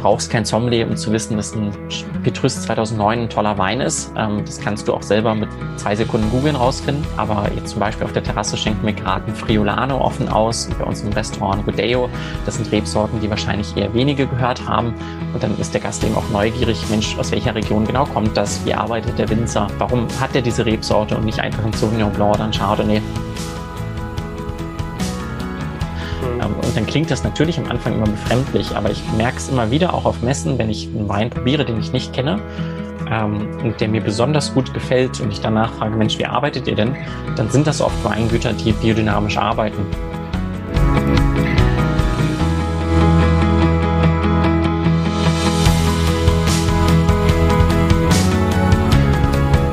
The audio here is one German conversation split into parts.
brauchst kein Sommelier, um zu wissen, dass ein Petrus 2009 ein toller Wein ist. Ähm, das kannst du auch selber mit zwei Sekunden googeln rausfinden. Aber jetzt zum Beispiel auf der Terrasse schenken wir gerade ein Friolano offen aus. Bei uns im Restaurant Rodeo. Das sind Rebsorten, die wahrscheinlich eher wenige gehört haben. Und dann ist der Gast eben auch neugierig, Mensch, aus welcher Region genau kommt das? Wie arbeitet der Winzer? Warum hat er diese Rebsorte und nicht einfach ein Sauvignon Blanc oder ein Chardonnay? Und dann klingt das natürlich am Anfang immer befremdlich, aber ich merke es immer wieder auch auf Messen, wenn ich einen Wein probiere, den ich nicht kenne ähm, und der mir besonders gut gefällt und ich danach frage, Mensch, wie arbeitet ihr denn? Dann sind das oft Weingüter, die biodynamisch arbeiten.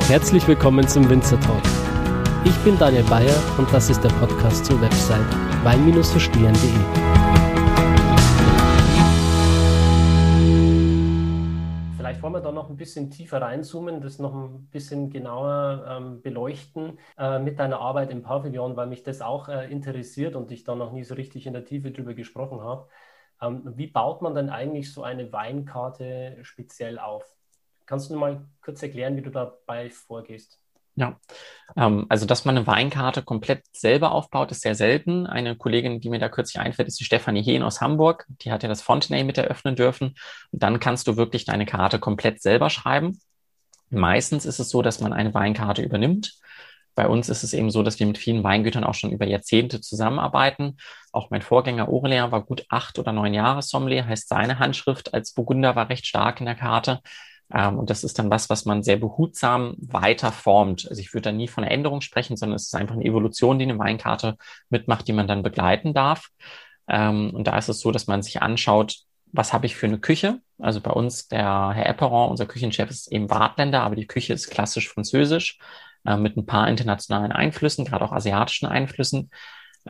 Herzlich willkommen zum Winzer Talk. Ich bin Daniel Bayer und das ist der Podcast zur Website wein-verstehen.de. Vielleicht wollen wir da noch ein bisschen tiefer reinzoomen, das noch ein bisschen genauer ähm, beleuchten äh, mit deiner Arbeit im Pavillon, weil mich das auch äh, interessiert und ich da noch nie so richtig in der Tiefe drüber gesprochen habe. Ähm, wie baut man denn eigentlich so eine Weinkarte speziell auf? Kannst du mal kurz erklären, wie du dabei vorgehst? Ja, ähm, also dass man eine Weinkarte komplett selber aufbaut, ist sehr selten. Eine Kollegin, die mir da kürzlich einfällt, ist die Stefanie Hehn aus Hamburg. Die hat ja das Fontenay mit eröffnen dürfen. Und dann kannst du wirklich deine Karte komplett selber schreiben. Meistens ist es so, dass man eine Weinkarte übernimmt. Bei uns ist es eben so, dass wir mit vielen Weingütern auch schon über Jahrzehnte zusammenarbeiten. Auch mein Vorgänger Aurelien war gut acht oder neun Jahre Sommelier, heißt seine Handschrift als Burgunder war recht stark in der Karte. Ähm, und das ist dann was, was man sehr behutsam weiter formt. Also ich würde da nie von einer Änderung sprechen, sondern es ist einfach eine Evolution, die eine Weinkarte mitmacht, die man dann begleiten darf. Ähm, und da ist es so, dass man sich anschaut, was habe ich für eine Küche? Also bei uns, der Herr Epperon, unser Küchenchef, ist eben Wartländer, aber die Küche ist klassisch französisch äh, mit ein paar internationalen Einflüssen, gerade auch asiatischen Einflüssen.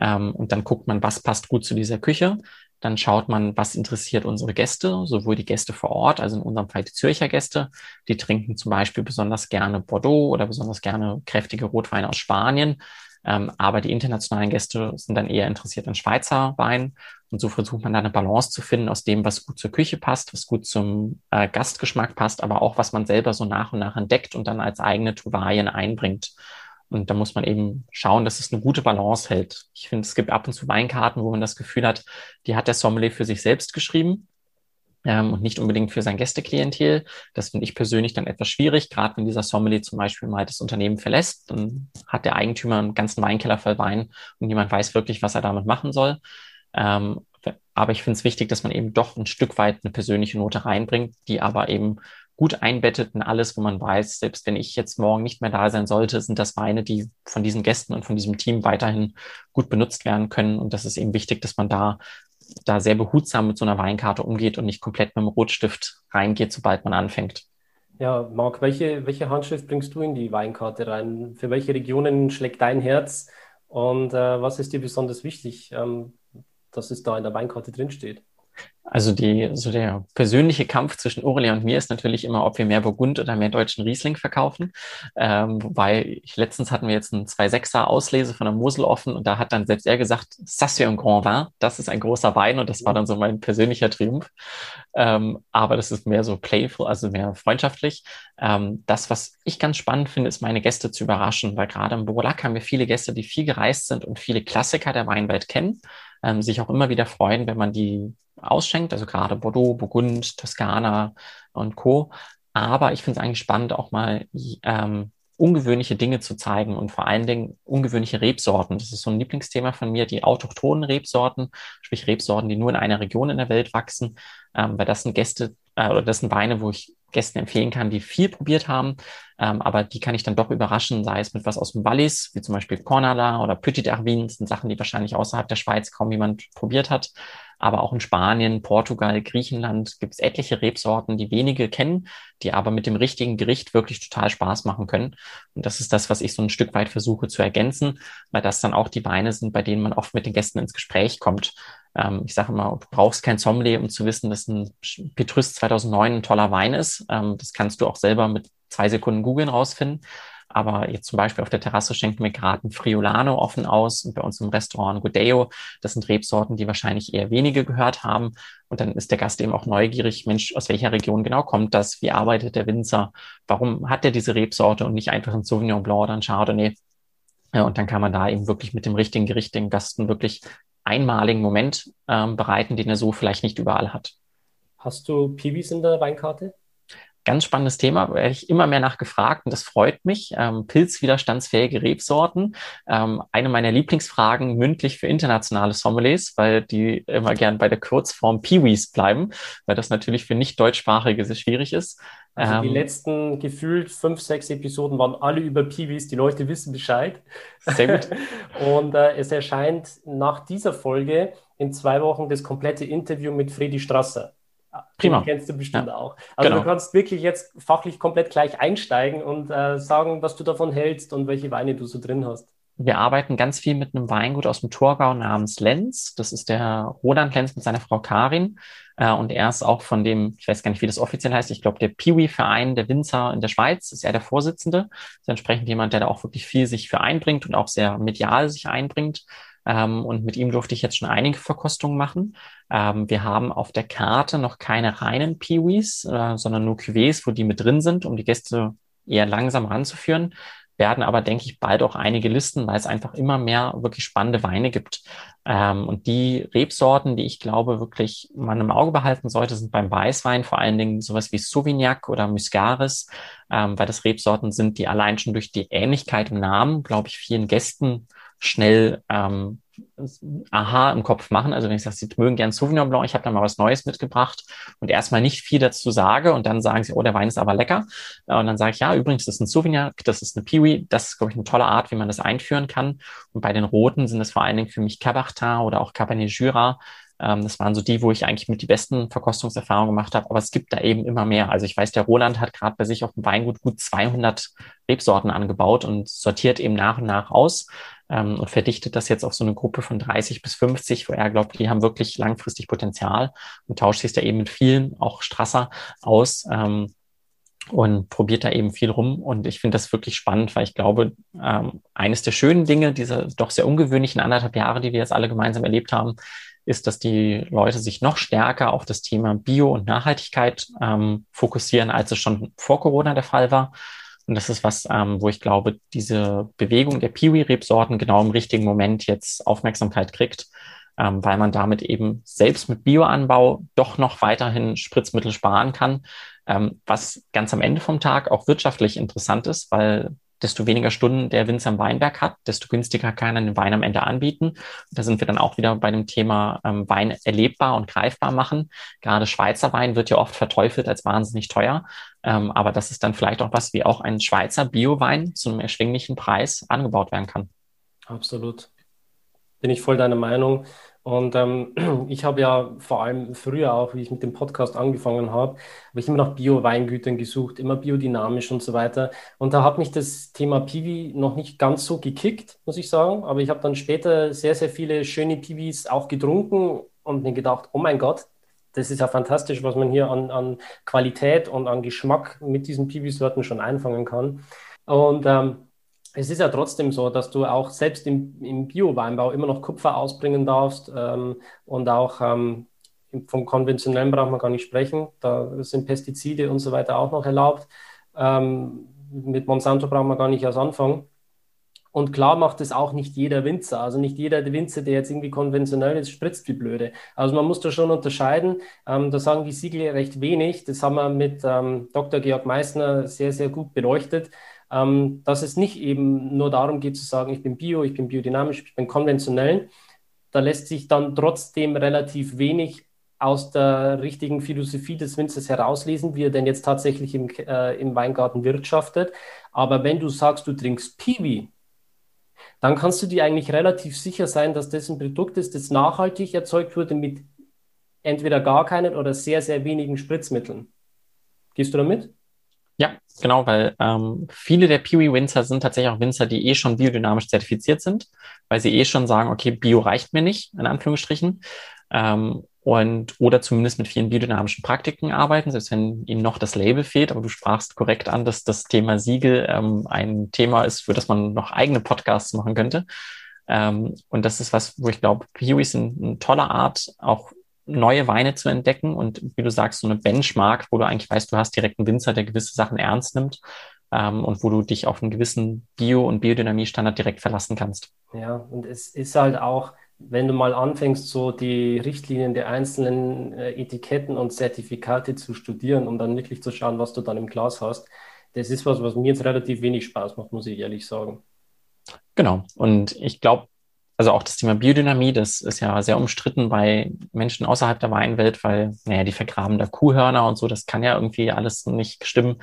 Ähm, und dann guckt man, was passt gut zu dieser Küche. Dann schaut man, was interessiert unsere Gäste, sowohl die Gäste vor Ort, also in unserem Fall die Zürcher Gäste. Die trinken zum Beispiel besonders gerne Bordeaux oder besonders gerne kräftige Rotweine aus Spanien. Ähm, aber die internationalen Gäste sind dann eher interessiert an Schweizer Wein. Und so versucht man da eine Balance zu finden aus dem, was gut zur Küche passt, was gut zum äh, Gastgeschmack passt, aber auch was man selber so nach und nach entdeckt und dann als eigene Tuvarien einbringt. Und da muss man eben schauen, dass es eine gute Balance hält. Ich finde, es gibt ab und zu Weinkarten, wo man das Gefühl hat, die hat der Sommelier für sich selbst geschrieben ähm, und nicht unbedingt für sein Gästeklientel. Das finde ich persönlich dann etwas schwierig, gerade wenn dieser Sommelier zum Beispiel mal das Unternehmen verlässt, dann hat der Eigentümer einen ganzen Weinkeller voll Wein und niemand weiß wirklich, was er damit machen soll. Ähm, aber ich finde es wichtig, dass man eben doch ein Stück weit eine persönliche Note reinbringt, die aber eben gut einbettet in alles, wo man weiß, selbst wenn ich jetzt morgen nicht mehr da sein sollte, sind das Weine, die von diesen Gästen und von diesem Team weiterhin gut benutzt werden können. Und das ist eben wichtig, dass man da, da sehr behutsam mit so einer Weinkarte umgeht und nicht komplett mit dem Rotstift reingeht, sobald man anfängt. Ja, Marc, welche, welche Handschrift bringst du in die Weinkarte rein? Für welche Regionen schlägt dein Herz? Und äh, was ist dir besonders wichtig, ähm, dass es da in der Weinkarte drinsteht? Also die, so der persönliche Kampf zwischen Aurelia und mir ist natürlich immer, ob wir mehr Burgund oder mehr deutschen Riesling verkaufen. Ähm, wobei ich, letztens hatten wir jetzt einen 2,6er Auslese von der Mosel offen und da hat dann selbst er gesagt, ça c'est un grand vin, das ist ein großer Wein und das war dann so mein persönlicher Triumph. Ähm, aber das ist mehr so playful, also mehr freundschaftlich. Ähm, das, was ich ganz spannend finde, ist meine Gäste zu überraschen, weil gerade im Borlac haben wir viele Gäste, die viel gereist sind und viele Klassiker der Weinwelt kennen, ähm, sich auch immer wieder freuen, wenn man die ausschenkt, also gerade Bordeaux, Burgund, Toskana und Co. Aber ich finde es eigentlich spannend, auch mal ähm, ungewöhnliche Dinge zu zeigen und vor allen Dingen ungewöhnliche Rebsorten. Das ist so ein Lieblingsthema von mir, die autochthonen Rebsorten, sprich Rebsorten, die nur in einer Region in der Welt wachsen, ähm, weil das sind Gäste äh, oder das sind Weine, wo ich Gästen empfehlen kann, die viel probiert haben, ähm, aber die kann ich dann doch überraschen, sei es mit was aus dem Wallis, wie zum Beispiel Cornala oder Petit Arvin, das sind Sachen, die wahrscheinlich außerhalb der Schweiz kaum jemand probiert hat. Aber auch in Spanien, Portugal, Griechenland gibt es etliche Rebsorten, die wenige kennen, die aber mit dem richtigen Gericht wirklich total Spaß machen können. Und das ist das, was ich so ein Stück weit versuche zu ergänzen, weil das dann auch die Weine sind, bei denen man oft mit den Gästen ins Gespräch kommt. Ähm, ich sage immer, du brauchst kein Sommelier, um zu wissen, dass ein Petrus 2009 ein toller Wein ist. Ähm, das kannst du auch selber mit zwei Sekunden googeln rausfinden. Aber jetzt zum Beispiel auf der Terrasse schenken wir gerade ein Friolano offen aus und bei uns im Restaurant Godeo. Das sind Rebsorten, die wahrscheinlich eher wenige gehört haben. Und dann ist der Gast eben auch neugierig, Mensch, aus welcher Region genau kommt das? Wie arbeitet der Winzer? Warum hat er diese Rebsorte und nicht einfach ein Sauvignon Blanc oder ein Chardonnay? Ja, und dann kann man da eben wirklich mit dem richtigen Gericht den Gasten wirklich einmaligen Moment ähm, bereiten, den er so vielleicht nicht überall hat. Hast du Piwis in der Weinkarte? Ganz spannendes Thema, werde ich immer mehr nachgefragt und das freut mich. Ähm, pilzwiderstandsfähige Rebsorten. Ähm, eine meiner Lieblingsfragen mündlich für internationale Sommeliers, weil die immer gern bei der Kurzform Piwis bleiben, weil das natürlich für nicht deutschsprachige sehr schwierig ist. Also ähm, die letzten gefühlt fünf, sechs Episoden waren alle über Piwis. Die Leute wissen Bescheid. Sehr gut. und äh, es erscheint nach dieser Folge in zwei Wochen das komplette Interview mit Fredi Strasser. Prima. Den kennst du bestimmt ja. auch. Also genau. du kannst wirklich jetzt fachlich komplett gleich einsteigen und äh, sagen, was du davon hältst und welche Weine du so drin hast. Wir arbeiten ganz viel mit einem Weingut aus dem Thurgau namens Lenz. Das ist der Roland Lenz mit seiner Frau Karin. Äh, und er ist auch von dem, ich weiß gar nicht, wie das offiziell heißt, ich glaube, der Piwi-Verein der Winzer in der Schweiz ist er der Vorsitzende. Das ist entsprechend jemand, der da auch wirklich viel sich für einbringt und auch sehr medial sich einbringt. Ähm, und mit ihm durfte ich jetzt schon einige Verkostungen machen. Ähm, wir haben auf der Karte noch keine reinen Peewees, äh, sondern nur Cuvées, wo die mit drin sind, um die Gäste eher langsam ranzuführen werden aber, denke ich, bald auch einige Listen, weil es einfach immer mehr wirklich spannende Weine gibt. Ähm, und die Rebsorten, die ich glaube, wirklich man im Auge behalten sollte, sind beim Weißwein vor allen Dingen sowas wie Sauvignac oder Muscaris, ähm, weil das Rebsorten sind, die allein schon durch die Ähnlichkeit im Namen, glaube ich, vielen Gästen schnell ähm, Aha im Kopf machen. Also wenn ich sage, Sie mögen gern Sauvignon Blanc, ich habe da mal was Neues mitgebracht und erstmal nicht viel dazu sage und dann sagen Sie, oh, der Wein ist aber lecker. Und dann sage ich, ja, übrigens, das ist ein Sauvignon, das ist eine Piwi, das ist, glaube ich, eine tolle Art, wie man das einführen kann. Und bei den Roten sind es vor allen Dingen für mich Cabertin oder auch Cabernet Jura. Ähm, das waren so die, wo ich eigentlich mit die besten Verkostungserfahrungen gemacht habe. Aber es gibt da eben immer mehr. Also ich weiß, der Roland hat gerade bei sich auf dem Weingut gut 200 Rebsorten angebaut und sortiert eben nach und nach aus ähm, und verdichtet das jetzt auf so eine Gruppe von 30 bis 50, wo er glaubt, die haben wirklich langfristig Potenzial und tauscht sich da eben mit vielen, auch Strasser, aus. Ähm, und probiert da eben viel rum. Und ich finde das wirklich spannend, weil ich glaube, ähm, eines der schönen Dinge, diese doch sehr ungewöhnlichen anderthalb Jahre, die wir jetzt alle gemeinsam erlebt haben, ist, dass die Leute sich noch stärker auf das Thema Bio und Nachhaltigkeit ähm, fokussieren, als es schon vor Corona der Fall war. Und das ist was, ähm, wo ich glaube, diese Bewegung der Piwi-Rebsorten genau im richtigen Moment jetzt Aufmerksamkeit kriegt, ähm, weil man damit eben selbst mit Bioanbau doch noch weiterhin Spritzmittel sparen kann, ähm, was ganz am Ende vom Tag auch wirtschaftlich interessant ist, weil desto weniger Stunden der Winzer im Weinberg hat, desto günstiger kann er den Wein am Ende anbieten. Da sind wir dann auch wieder bei dem Thema ähm, Wein erlebbar und greifbar machen. Gerade Schweizer Wein wird ja oft verteufelt als wahnsinnig teuer. Ähm, aber das ist dann vielleicht auch was, wie auch ein Schweizer Biowein zu erschwinglichen Preis angebaut werden kann. Absolut. Bin ich voll deiner Meinung. Und ähm, ich habe ja vor allem früher auch, wie ich mit dem Podcast angefangen habe, habe ich immer nach Bio-Weingütern gesucht, immer biodynamisch und so weiter. Und da hat mich das Thema Piwi noch nicht ganz so gekickt, muss ich sagen. Aber ich habe dann später sehr, sehr viele schöne Piwis auch getrunken und mir gedacht, oh mein Gott, das ist ja fantastisch, was man hier an, an Qualität und an Geschmack mit diesen Piwi-Sorten schon einfangen kann. Und ähm, es ist ja trotzdem so, dass du auch selbst im, im Bio-Weinbau immer noch Kupfer ausbringen darfst ähm, und auch ähm, vom konventionellen braucht man gar nicht sprechen. Da sind Pestizide und so weiter auch noch erlaubt. Ähm, mit Monsanto brauchen wir gar nicht erst anfangen. Und klar macht es auch nicht jeder Winzer. Also nicht jeder Winzer, der jetzt irgendwie konventionell ist, spritzt wie blöde. Also man muss da schon unterscheiden. Ähm, da sagen die Siegel recht wenig. Das haben wir mit ähm, Dr. Georg Meissner sehr, sehr gut beleuchtet ähm, dass es nicht eben nur darum geht zu sagen, ich bin bio, ich bin biodynamisch, ich bin konventionell. Da lässt sich dann trotzdem relativ wenig aus der richtigen Philosophie des Winzers herauslesen, wie er denn jetzt tatsächlich im, äh, im Weingarten wirtschaftet. Aber wenn du sagst, du trinkst Piwi, dann kannst du dir eigentlich relativ sicher sein, dass das ein Produkt ist, das nachhaltig erzeugt wurde mit entweder gar keinen oder sehr, sehr wenigen Spritzmitteln. Gehst du damit? Ja, genau, weil ähm, viele der Peewee-Winzer sind tatsächlich auch Winzer, die eh schon biodynamisch zertifiziert sind, weil sie eh schon sagen, okay, Bio reicht mir nicht, in Anführungsstrichen. Ähm, und oder zumindest mit vielen biodynamischen Praktiken arbeiten, selbst wenn ihnen noch das Label fehlt. Aber du sprachst korrekt an, dass das Thema Siegel ähm, ein Thema ist, für das man noch eigene Podcasts machen könnte. Ähm, und das ist was, wo ich glaube, eine, eine tolle Art, auch neue Weine zu entdecken und wie du sagst, so eine Benchmark, wo du eigentlich weißt, du hast direkt einen Winzer, der gewisse Sachen ernst nimmt ähm, und wo du dich auf einen gewissen Bio- und Biodynamie-Standard direkt verlassen kannst. Ja, und es ist halt auch, wenn du mal anfängst, so die Richtlinien der einzelnen äh, Etiketten und Zertifikate zu studieren, um dann wirklich zu schauen, was du dann im Glas hast, das ist was, was mir jetzt relativ wenig Spaß macht, muss ich ehrlich sagen. Genau. Und ich glaube, also auch das Thema Biodynamie, das ist ja sehr umstritten bei Menschen außerhalb der Weinwelt, weil, naja, die vergraben da Kuhhörner und so, das kann ja irgendwie alles nicht stimmen.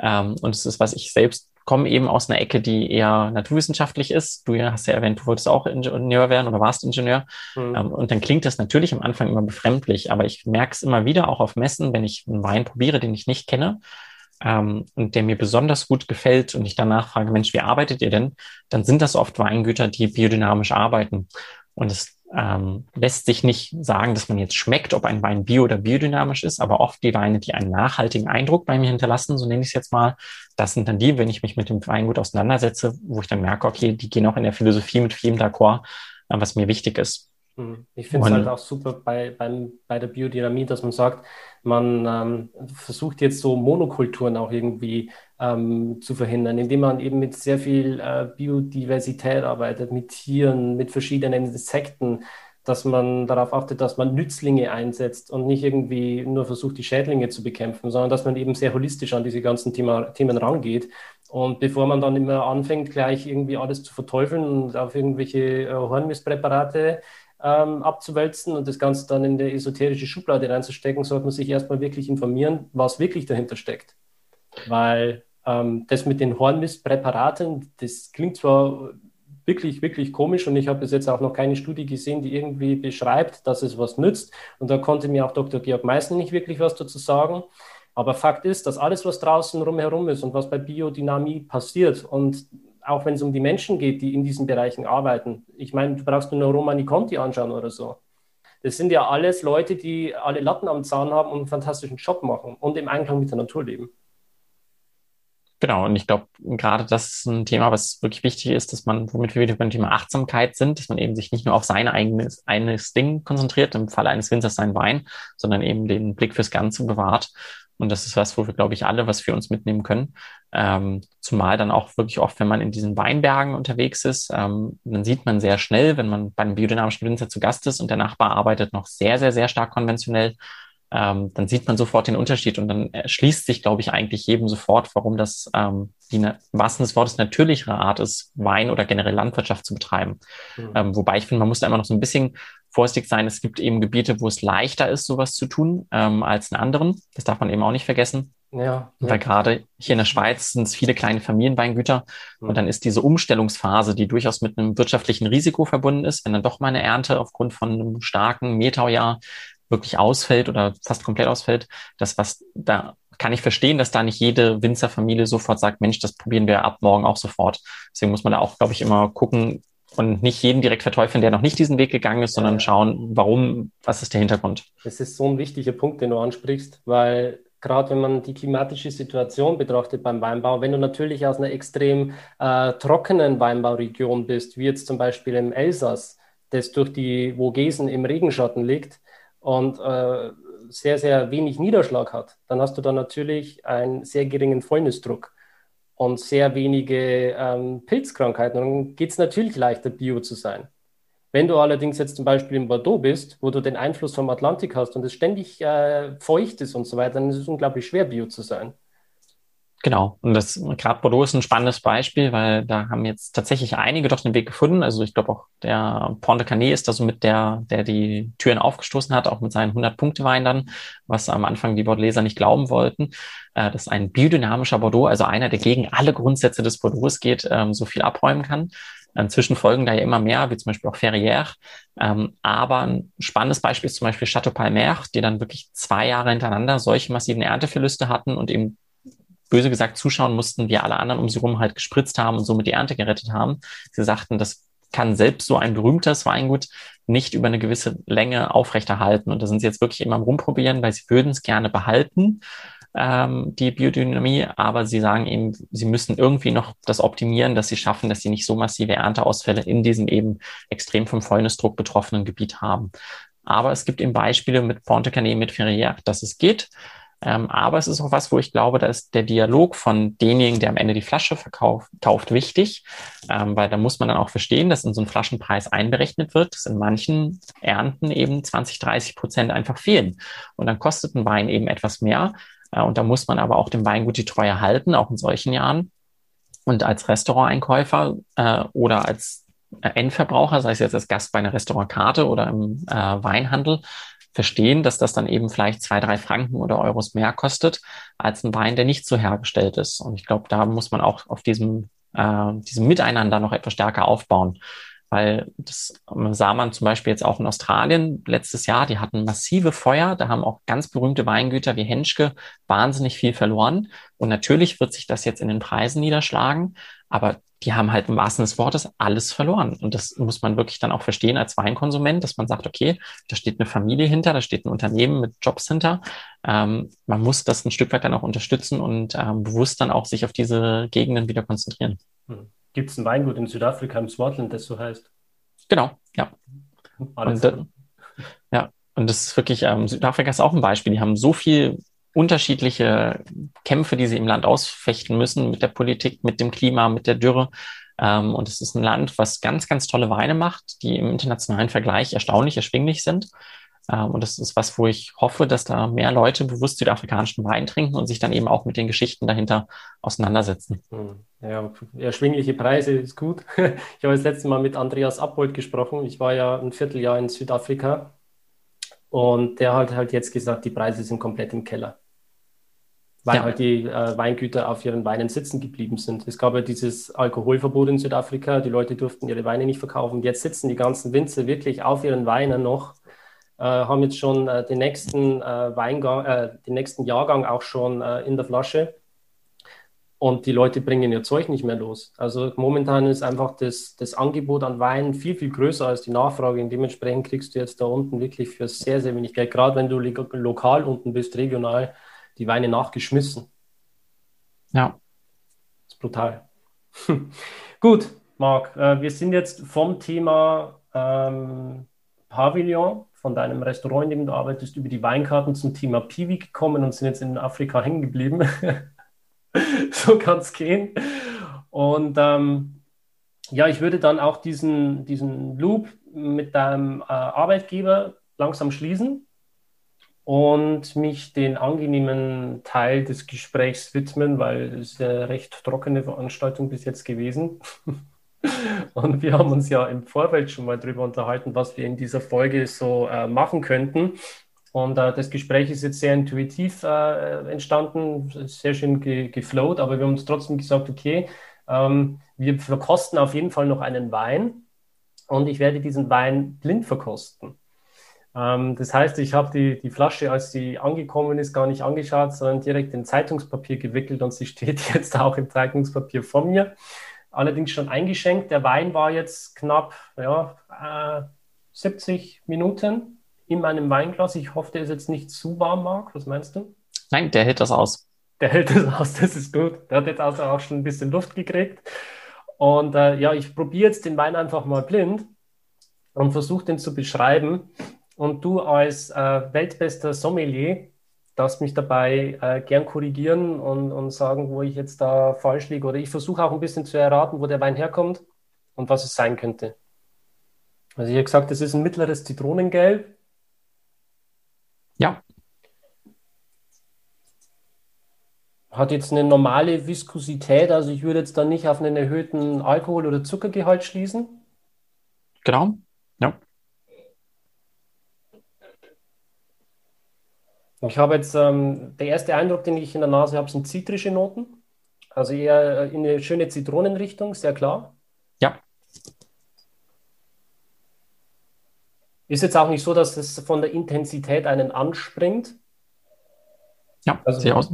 Ähm, und es ist, was ich selbst komme eben aus einer Ecke, die eher naturwissenschaftlich ist. Du hast ja erwähnt, du wolltest auch Ingenieur werden oder warst Ingenieur. Mhm. Ähm, und dann klingt das natürlich am Anfang immer befremdlich, aber ich merke es immer wieder auch auf Messen, wenn ich einen Wein probiere, den ich nicht kenne ähm, und der mir besonders gut gefällt und ich danach frage, Mensch, wie arbeitet ihr denn? Dann sind das oft Weingüter, die biodynamisch arbeiten. Und es ähm, lässt sich nicht sagen, dass man jetzt schmeckt, ob ein Wein bio oder biodynamisch ist, aber oft die Weine, die einen nachhaltigen Eindruck bei mir hinterlassen, so nenne ich es jetzt mal, das sind dann die, wenn ich mich mit dem Weingut auseinandersetze, wo ich dann merke, okay, die gehen auch in der Philosophie mit vielem d'accord, äh, was mir wichtig ist. Hm. Ich finde es halt auch super bei, beim, bei der Biodynamie, dass man sagt, man ähm, versucht jetzt so Monokulturen auch irgendwie ähm, zu verhindern, indem man eben mit sehr viel äh, Biodiversität arbeitet, mit Tieren, mit verschiedenen Insekten, dass man darauf achtet, dass man Nützlinge einsetzt und nicht irgendwie nur versucht, die Schädlinge zu bekämpfen, sondern dass man eben sehr holistisch an diese ganzen Thema, Themen rangeht. Und bevor man dann immer anfängt, gleich irgendwie alles zu verteufeln und auf irgendwelche äh, Hornmistpräparate ähm, abzuwälzen und das Ganze dann in die esoterische Schublade reinzustecken, sollte man sich erstmal wirklich informieren, was wirklich dahinter steckt. Weil ähm, das mit den Hornmistpräparaten, das klingt zwar wirklich, wirklich komisch und ich habe bis jetzt auch noch keine Studie gesehen, die irgendwie beschreibt, dass es was nützt. Und da konnte mir auch Dr. Georg Meißen nicht wirklich was dazu sagen. Aber Fakt ist, dass alles, was draußen rumherum ist und was bei Biodynamie passiert und auch wenn es um die Menschen geht, die in diesen Bereichen arbeiten. Ich meine, du brauchst nur Romani Conti anschauen oder so. Das sind ja alles Leute, die alle Latten am Zahn haben und einen fantastischen Job machen und im Einklang mit der Natur leben. Genau, und ich glaube, gerade das ist ein Thema, was wirklich wichtig ist, dass man, womit wir wieder beim Thema Achtsamkeit sind, dass man eben sich nicht nur auf sein eigenes eines Ding konzentriert, im Falle eines Winzers sein Wein, sondern eben den Blick fürs Ganze bewahrt und das ist was, wo wir, glaube ich, alle was für uns mitnehmen können. Ähm, zumal dann auch wirklich oft, wenn man in diesen Weinbergen unterwegs ist, ähm, dann sieht man sehr schnell, wenn man bei einem biodynamischen Winzer zu Gast ist und der Nachbar arbeitet noch sehr, sehr, sehr stark konventionell, ähm, dann sieht man sofort den Unterschied und dann erschließt sich, glaube ich, eigentlich jedem sofort, warum das ähm, die im wahrsten des Wortes natürlichere Art ist, Wein oder generell Landwirtschaft zu betreiben. Mhm. Ähm, wobei ich finde, man muss da immer noch so ein bisschen vorsichtig sein. Es gibt eben Gebiete, wo es leichter ist, sowas zu tun ähm, als in anderen. Das darf man eben auch nicht vergessen. Ja, Weil ja. gerade hier in der Schweiz sind es viele kleine Familienweingüter mhm. und dann ist diese Umstellungsphase, die durchaus mit einem wirtschaftlichen Risiko verbunden ist, wenn dann doch mal eine Ernte aufgrund von einem starken Mehltaujahr wirklich ausfällt oder fast komplett ausfällt, das was da kann ich verstehen, dass da nicht jede Winzerfamilie sofort sagt, Mensch, das probieren wir ab morgen auch sofort. Deswegen muss man da auch, glaube ich, immer gucken und nicht jeden direkt verteufeln, der noch nicht diesen Weg gegangen ist, sondern schauen, warum, was ist der Hintergrund. Das ist so ein wichtiger Punkt, den du ansprichst, weil gerade wenn man die klimatische Situation betrachtet beim Weinbau, wenn du natürlich aus einer extrem äh, trockenen Weinbauregion bist, wie jetzt zum Beispiel im Elsass, das durch die Vogesen im Regenschatten liegt, und äh, sehr, sehr wenig Niederschlag hat, dann hast du da natürlich einen sehr geringen Fäulnisdruck und sehr wenige ähm, Pilzkrankheiten. Und dann geht es natürlich leichter, Bio zu sein. Wenn du allerdings jetzt zum Beispiel in Bordeaux bist, wo du den Einfluss vom Atlantik hast und es ständig äh, feucht ist und so weiter, dann ist es unglaublich schwer, Bio zu sein. Genau. Und das gerade Bordeaux ist ein spannendes Beispiel, weil da haben jetzt tatsächlich einige doch den Weg gefunden. Also ich glaube auch der Pont de Canet ist da so mit der, der die Türen aufgestoßen hat, auch mit seinen 100-Punkte-Wein dann, was am Anfang die Bordeauxer nicht glauben wollten. Äh, dass ein biodynamischer Bordeaux, also einer, der gegen alle Grundsätze des Bordeaux geht, ähm, so viel abräumen kann. Inzwischen folgen da ja immer mehr, wie zum Beispiel auch Ferrière. Ähm, aber ein spannendes Beispiel ist zum Beispiel Chateau Palmer, die dann wirklich zwei Jahre hintereinander solche massiven Ernteverluste hatten und eben böse gesagt zuschauen mussten, wie alle anderen um sie rum halt gespritzt haben und somit die Ernte gerettet haben. Sie sagten, das kann selbst so ein berühmtes Weingut nicht über eine gewisse Länge aufrechterhalten. Und da sind sie jetzt wirklich immer am Rumprobieren, weil sie würden es gerne behalten, ähm, die Biodynamie, aber sie sagen eben, sie müssen irgendwie noch das optimieren, dass sie schaffen, dass sie nicht so massive Ernteausfälle in diesem eben extrem vom Fäulnisdruck betroffenen Gebiet haben. Aber es gibt eben Beispiele mit Ponte Canet, mit Ferrière, dass es geht. Ähm, aber es ist auch was, wo ich glaube, da ist der Dialog von demjenigen, der am Ende die Flasche verkauft, kauft, wichtig, ähm, weil da muss man dann auch verstehen, dass in so einen Flaschenpreis einberechnet wird, dass in manchen Ernten eben 20, 30 Prozent einfach fehlen. Und dann kostet ein Wein eben etwas mehr. Äh, und da muss man aber auch dem Weingut die Treue halten, auch in solchen Jahren. Und als Restauranteinkäufer äh, oder als Endverbraucher, sei es jetzt als Gast bei einer Restaurantkarte oder im äh, Weinhandel, verstehen, dass das dann eben vielleicht zwei, drei Franken oder Euros mehr kostet als ein Wein, der nicht so hergestellt ist. Und ich glaube, da muss man auch auf diesem, äh, diesem Miteinander noch etwas stärker aufbauen. Weil das sah man zum Beispiel jetzt auch in Australien letztes Jahr, die hatten massive Feuer, da haben auch ganz berühmte Weingüter wie Henschke wahnsinnig viel verloren. Und natürlich wird sich das jetzt in den Preisen niederschlagen, aber die haben halt im wahrsten des Wortes alles verloren. Und das muss man wirklich dann auch verstehen als Weinkonsument, dass man sagt, okay, da steht eine Familie hinter, da steht ein Unternehmen mit Jobs hinter. Ähm, man muss das ein Stück weit dann auch unterstützen und ähm, bewusst dann auch sich auf diese Gegenden wieder konzentrieren. Hm. Gibt es ein Weingut in Südafrika, im Swartland, das so heißt? Genau, ja. Alles und, äh, ja, und das ist wirklich, ähm, Südafrika ist auch ein Beispiel. Die haben so viel unterschiedliche Kämpfe, die sie im Land ausfechten müssen, mit der Politik, mit dem Klima, mit der Dürre. Ähm, und es ist ein Land, was ganz, ganz tolle Weine macht, die im internationalen Vergleich erstaunlich erschwinglich sind. Ähm, und das ist was, wo ich hoffe, dass da mehr Leute bewusst südafrikanischen Wein trinken und sich dann eben auch mit den Geschichten dahinter auseinandersetzen. Hm. Ja, erschwingliche Preise ist gut. Ich habe das letzte Mal mit Andreas Abbold gesprochen. Ich war ja ein Vierteljahr in Südafrika und der hat halt jetzt gesagt, die Preise sind komplett im Keller weil ja. halt die äh, Weingüter auf ihren Weinen sitzen geblieben sind. Es gab ja dieses Alkoholverbot in Südafrika, die Leute durften ihre Weine nicht verkaufen. Jetzt sitzen die ganzen Winzer wirklich auf ihren Weinen noch, äh, haben jetzt schon äh, den, nächsten, äh, Weingang, äh, den nächsten Jahrgang auch schon äh, in der Flasche. Und die Leute bringen ihr Zeug nicht mehr los. Also momentan ist einfach das, das Angebot an Wein viel, viel größer als die Nachfrage. Und dementsprechend kriegst du jetzt da unten wirklich für sehr, sehr wenig Geld, gerade wenn du lokal unten bist, regional die Weine nachgeschmissen. Ja. Das ist brutal. Gut, Marc, äh, wir sind jetzt vom Thema ähm, Pavillon, von deinem Restaurant, in dem du arbeitest, über die Weinkarten zum Thema Piwi gekommen und sind jetzt in Afrika hängen geblieben. so kann es gehen. Und ähm, ja, ich würde dann auch diesen, diesen Loop mit deinem äh, Arbeitgeber langsam schließen und mich den angenehmen Teil des Gesprächs widmen, weil es eine recht trockene Veranstaltung bis jetzt gewesen. Und wir haben uns ja im Vorfeld schon mal darüber unterhalten, was wir in dieser Folge so äh, machen könnten. Und äh, das Gespräch ist jetzt sehr intuitiv äh, entstanden, sehr schön ge geflowt, aber wir haben uns trotzdem gesagt, okay, ähm, wir verkosten auf jeden Fall noch einen Wein und ich werde diesen Wein blind verkosten. Ähm, das heißt, ich habe die, die Flasche, als sie angekommen ist, gar nicht angeschaut, sondern direkt in Zeitungspapier gewickelt und sie steht jetzt auch im Zeitungspapier vor mir. Allerdings schon eingeschenkt. Der Wein war jetzt knapp ja, äh, 70 Minuten in meinem Weinglas. Ich hoffe, der ist jetzt nicht zu warm, Marc. Was meinst du? Nein, der hält das aus. Der hält das aus, das ist gut. Der hat jetzt also auch schon ein bisschen Luft gekriegt. Und äh, ja, ich probiere jetzt den Wein einfach mal blind und versuche den zu beschreiben. Und du als äh, weltbester Sommelier darfst mich dabei äh, gern korrigieren und, und sagen, wo ich jetzt da falsch liege. Oder ich versuche auch ein bisschen zu erraten, wo der Wein herkommt und was es sein könnte. Also ich habe gesagt, es ist ein mittleres Zitronengelb. Ja. Hat jetzt eine normale Viskosität, also ich würde jetzt da nicht auf einen erhöhten Alkohol- oder Zuckergehalt schließen. Genau, ja. Ich habe jetzt, ähm, der erste Eindruck, den ich in der Nase habe, sind zitrische Noten. Also eher äh, in eine schöne Zitronenrichtung, sehr klar. Ja. Ist jetzt auch nicht so, dass es von der Intensität einen anspringt. Ja, also, sehr aus.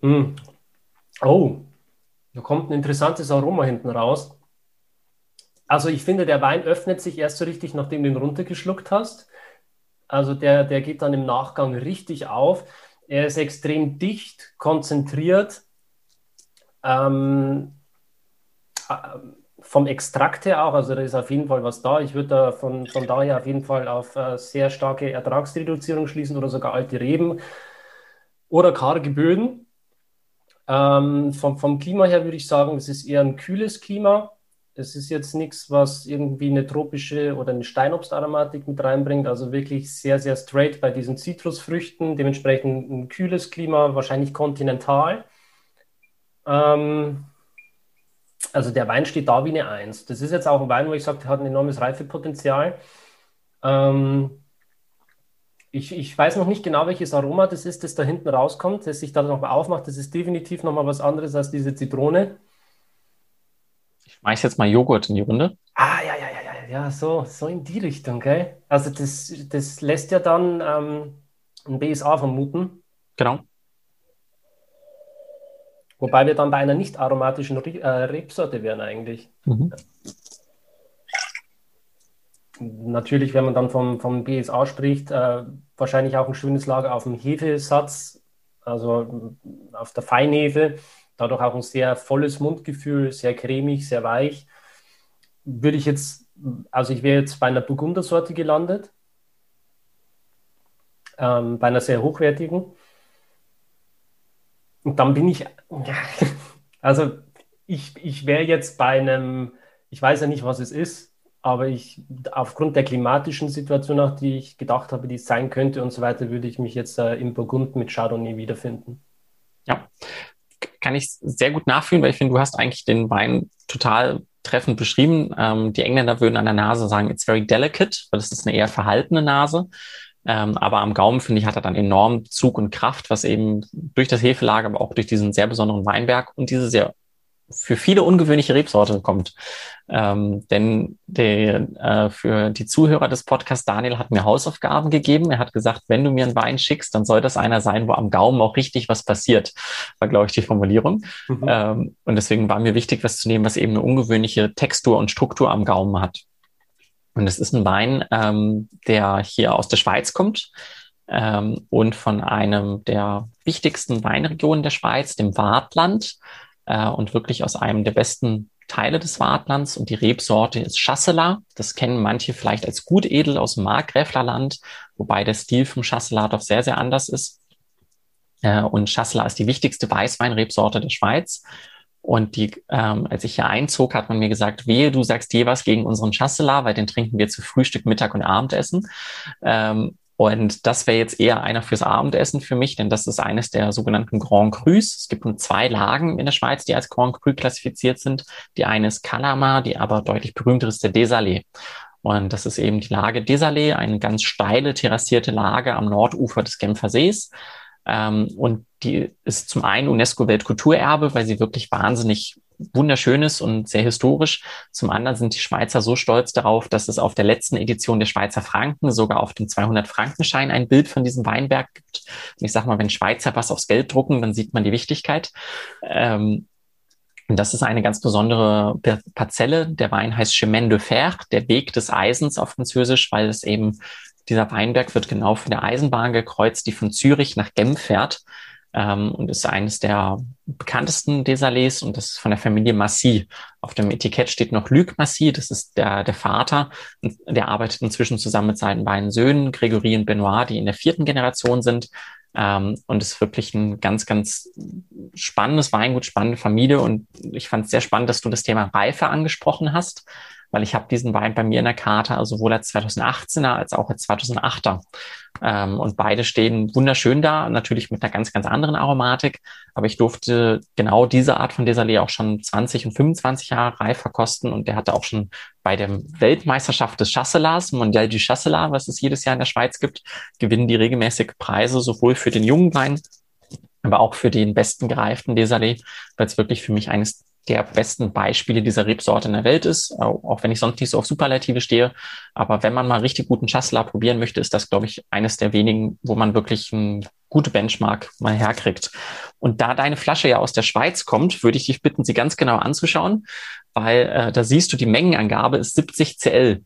Mh. Oh, da kommt ein interessantes Aroma hinten raus. Also ich finde, der Wein öffnet sich erst so richtig, nachdem du ihn runtergeschluckt hast. Also der, der geht dann im Nachgang richtig auf. Er ist extrem dicht, konzentriert. Ähm, äh, vom Extrakt her auch, also da ist auf jeden Fall was da. Ich würde da von, von daher auf jeden Fall auf äh, sehr starke Ertragsreduzierung schließen oder sogar alte Reben oder karge Böden. Ähm, vom, vom Klima her würde ich sagen, es ist eher ein kühles Klima. Es ist jetzt nichts, was irgendwie eine tropische oder eine Steinobstaromatik mit reinbringt. Also wirklich sehr, sehr straight bei diesen Zitrusfrüchten. Dementsprechend ein kühles Klima, wahrscheinlich kontinental. Ähm, also der Wein steht da wie eine Eins. Das ist jetzt auch ein Wein, wo ich sage, der hat ein enormes Reifepotenzial. Ähm, ich, ich, weiß noch nicht genau, welches Aroma das ist, das da hinten rauskommt, das sich da nochmal aufmacht. Das ist definitiv nochmal was anderes als diese Zitrone. Ich schmeiß jetzt mal Joghurt in die Runde. Ah, ja, ja, ja, ja, ja, so, so in die Richtung, gell? Also das, das lässt ja dann ähm, ein BSA vermuten. Genau. Wobei wir dann bei einer nicht aromatischen äh, Rebsorte wären eigentlich. Mhm. Natürlich, wenn man dann vom, vom BSA spricht, äh, wahrscheinlich auch ein schönes Lager auf dem Hefesatz, also auf der Feinhefe. Dadurch auch ein sehr volles Mundgefühl, sehr cremig, sehr weich. Würde ich jetzt, also ich wäre jetzt bei einer Burgundersorte gelandet, ähm, bei einer sehr hochwertigen. Und dann bin ich, also ich, ich wäre jetzt bei einem, ich weiß ja nicht, was es ist, aber ich, aufgrund der klimatischen Situation, nach die ich gedacht habe, die es sein könnte und so weiter, würde ich mich jetzt äh, im Burgund mit Chardonnay wiederfinden. Ja, kann ich sehr gut nachfühlen, weil ich finde, du hast eigentlich den Wein total treffend beschrieben. Ähm, die Engländer würden an der Nase sagen, it's very delicate, weil das ist eine eher verhaltene Nase. Ähm, aber am Gaumen, finde ich, hat er dann enorm Zug und Kraft, was eben durch das Hefelager, aber auch durch diesen sehr besonderen Weinberg und diese sehr für viele ungewöhnliche Rebsorte kommt. Ähm, denn der, äh, für die Zuhörer des Podcasts, Daniel hat mir Hausaufgaben gegeben. Er hat gesagt, wenn du mir einen Wein schickst, dann soll das einer sein, wo am Gaumen auch richtig was passiert, war, glaube ich, die Formulierung. Mhm. Ähm, und deswegen war mir wichtig, was zu nehmen, was eben eine ungewöhnliche Textur und Struktur am Gaumen hat. Und es ist ein Wein, ähm, der hier aus der Schweiz kommt ähm, und von einem der wichtigsten Weinregionen der Schweiz, dem Wartland, äh, und wirklich aus einem der besten Teile des Wartlands. Und die Rebsorte ist Chasselas. Das kennen manche vielleicht als Gutedel aus dem Markgräflerland, wobei der Stil vom Chasselas doch sehr, sehr anders ist. Äh, und Chasselas ist die wichtigste Weißweinrebsorte der Schweiz. Und die, ähm, als ich hier einzog, hat man mir gesagt, wehe, du sagst je was gegen unseren Chasselas, weil den trinken wir zu Frühstück, Mittag und Abendessen. Ähm, und das wäre jetzt eher einer fürs Abendessen für mich, denn das ist eines der sogenannten Grand Crus. Es gibt nur zwei Lagen in der Schweiz, die als Grand Cru klassifiziert sind. Die eine ist Calama, die aber deutlich berühmter ist der Desalé. Und das ist eben die Lage Desalé, eine ganz steile, terrassierte Lage am Nordufer des Genfer Sees. Ähm, und die ist zum einen UNESCO-Weltkulturerbe, weil sie wirklich wahnsinnig wunderschön ist und sehr historisch. Zum anderen sind die Schweizer so stolz darauf, dass es auf der letzten Edition der Schweizer Franken sogar auf dem 200-Frankenschein ein Bild von diesem Weinberg gibt. Und ich sage mal, wenn Schweizer was aufs Geld drucken, dann sieht man die Wichtigkeit. Ähm, und das ist eine ganz besondere Parzelle. Der Wein heißt Chemin de Fer, der Weg des Eisens auf Französisch, weil es eben dieser Weinberg wird genau von der Eisenbahn gekreuzt, die von Zürich nach Genf fährt ähm, und ist eines der bekanntesten Desalés und das ist von der Familie Massy. Auf dem Etikett steht noch Luc Massy, das ist der, der Vater. Der arbeitet inzwischen zusammen mit seinen beiden Söhnen, Gregory und Benoit, die in der vierten Generation sind. Ähm, und ist wirklich ein ganz, ganz spannendes Weingut, spannende Familie. Und ich fand es sehr spannend, dass du das Thema Reife angesprochen hast weil ich habe diesen Wein bei mir in der Karte, also sowohl als 2018er als auch als 2008er. Ähm, und beide stehen wunderschön da, natürlich mit einer ganz, ganz anderen Aromatik. Aber ich durfte genau diese Art von Desalé auch schon 20 und 25 Jahre reif verkosten und der hatte auch schon bei der Weltmeisterschaft des Chasselas, Mondial du Chasselas, was es jedes Jahr in der Schweiz gibt, gewinnen die regelmäßig Preise sowohl für den jungen Wein, aber auch für den besten gereiften Desalé, weil es wirklich für mich eines der besten Beispiele dieser Rebsorte in der Welt ist, auch wenn ich sonst nicht so auf Superlative stehe. Aber wenn man mal richtig guten Chasselas probieren möchte, ist das, glaube ich, eines der wenigen, wo man wirklich einen gute Benchmark mal herkriegt. Und da deine Flasche ja aus der Schweiz kommt, würde ich dich bitten, sie ganz genau anzuschauen, weil äh, da siehst du, die Mengenangabe ist 70 CL.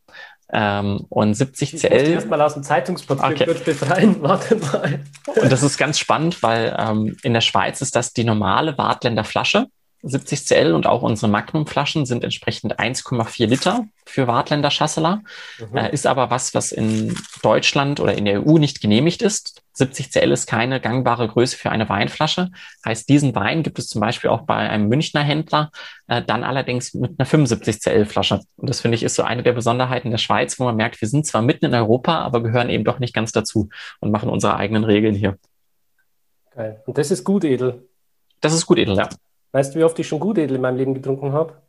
Ähm, und 70 ich CL. Erstmal aus dem Zeitungspapier okay. kurz befreien. Warte mal. Und das ist ganz spannend, weil ähm, in der Schweiz ist das die normale Wartländer Flasche. 70 Cl und auch unsere Magnum-Flaschen sind entsprechend 1,4 Liter für Wartländer Chasseler. Mhm. Äh, ist aber was, was in Deutschland oder in der EU nicht genehmigt ist. 70 Cl ist keine gangbare Größe für eine Weinflasche. Heißt, diesen Wein gibt es zum Beispiel auch bei einem Münchner Händler, äh, dann allerdings mit einer 75 Cl Flasche. Und das finde ich ist so eine der Besonderheiten der Schweiz, wo man merkt, wir sind zwar mitten in Europa, aber gehören eben doch nicht ganz dazu und machen unsere eigenen Regeln hier. Geil. Und das ist gut edel. Das ist gut edel, ja. Weißt du, wie oft ich schon Gutedel in meinem Leben getrunken habe?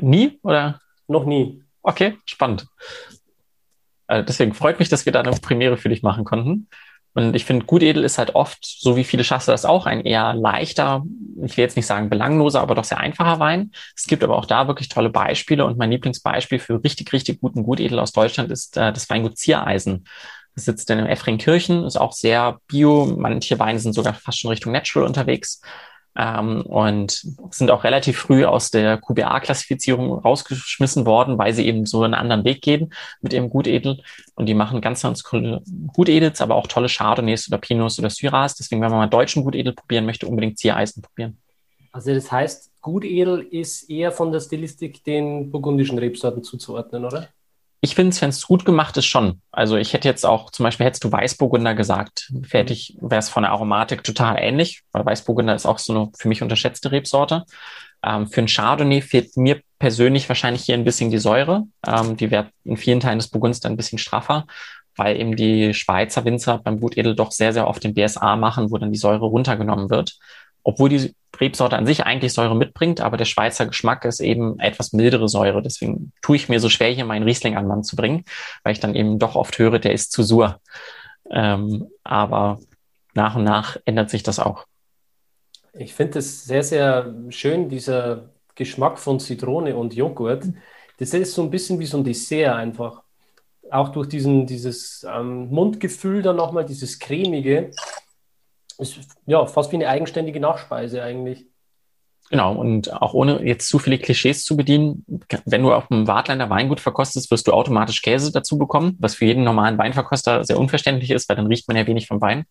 Nie oder? Noch nie. Okay, spannend. Also deswegen freut mich, dass wir da eine Premiere für dich machen konnten. Und ich finde, Gutedel ist halt oft, so wie viele Schasse das auch, ein eher leichter, ich will jetzt nicht sagen belangloser, aber doch sehr einfacher Wein. Es gibt aber auch da wirklich tolle Beispiele und mein Lieblingsbeispiel für richtig, richtig guten Gutedel aus Deutschland ist äh, das Weingut Ziereisen. Das sitzt in Effringkirchen, ist auch sehr bio. Manche Weine sind sogar fast schon Richtung Natural unterwegs ähm, und sind auch relativ früh aus der QBA-Klassifizierung rausgeschmissen worden, weil sie eben so einen anderen Weg gehen mit ihrem Gutedel. Und die machen ganz, ganz coole Gutedels, aber auch tolle Chardonnays oder Pinots oder Syrahs. Deswegen, wenn man mal deutschen Gutedel probieren möchte, unbedingt Ziereisen probieren. Also das heißt, Gutedel ist eher von der Stilistik den burgundischen Rebsorten zuzuordnen, oder? Ich finde es, wenn es gut gemacht ist, schon. Also ich hätte jetzt auch, zum Beispiel hättest du Weißburgunder gesagt, fertig wäre es von der Aromatik total ähnlich, weil Weißburgunder ist auch so eine für mich unterschätzte Rebsorte. Ähm, für ein Chardonnay fehlt mir persönlich wahrscheinlich hier ein bisschen die Säure. Ähm, die wäre in vielen Teilen des Burgunds dann ein bisschen straffer, weil eben die Schweizer Winzer beim Blutegel doch sehr, sehr oft den BSA machen, wo dann die Säure runtergenommen wird obwohl die Rebsorte an sich eigentlich Säure mitbringt, aber der Schweizer Geschmack ist eben etwas mildere Säure. Deswegen tue ich mir so schwer, hier meinen Riesling an Mann zu bringen, weil ich dann eben doch oft höre, der ist zu sur. Ähm, aber nach und nach ändert sich das auch. Ich finde es sehr, sehr schön, dieser Geschmack von Zitrone und Joghurt. Das ist so ein bisschen wie so ein Dessert einfach. Auch durch diesen, dieses ähm, Mundgefühl dann nochmal, dieses cremige. Ist ja fast wie eine eigenständige Nachspeise eigentlich. Genau, und auch ohne jetzt zu viele Klischees zu bedienen, wenn du auf einem Wartländer Weingut verkostest, wirst du automatisch Käse dazu bekommen, was für jeden normalen Weinverkoster sehr unverständlich ist, weil dann riecht man ja wenig vom Wein.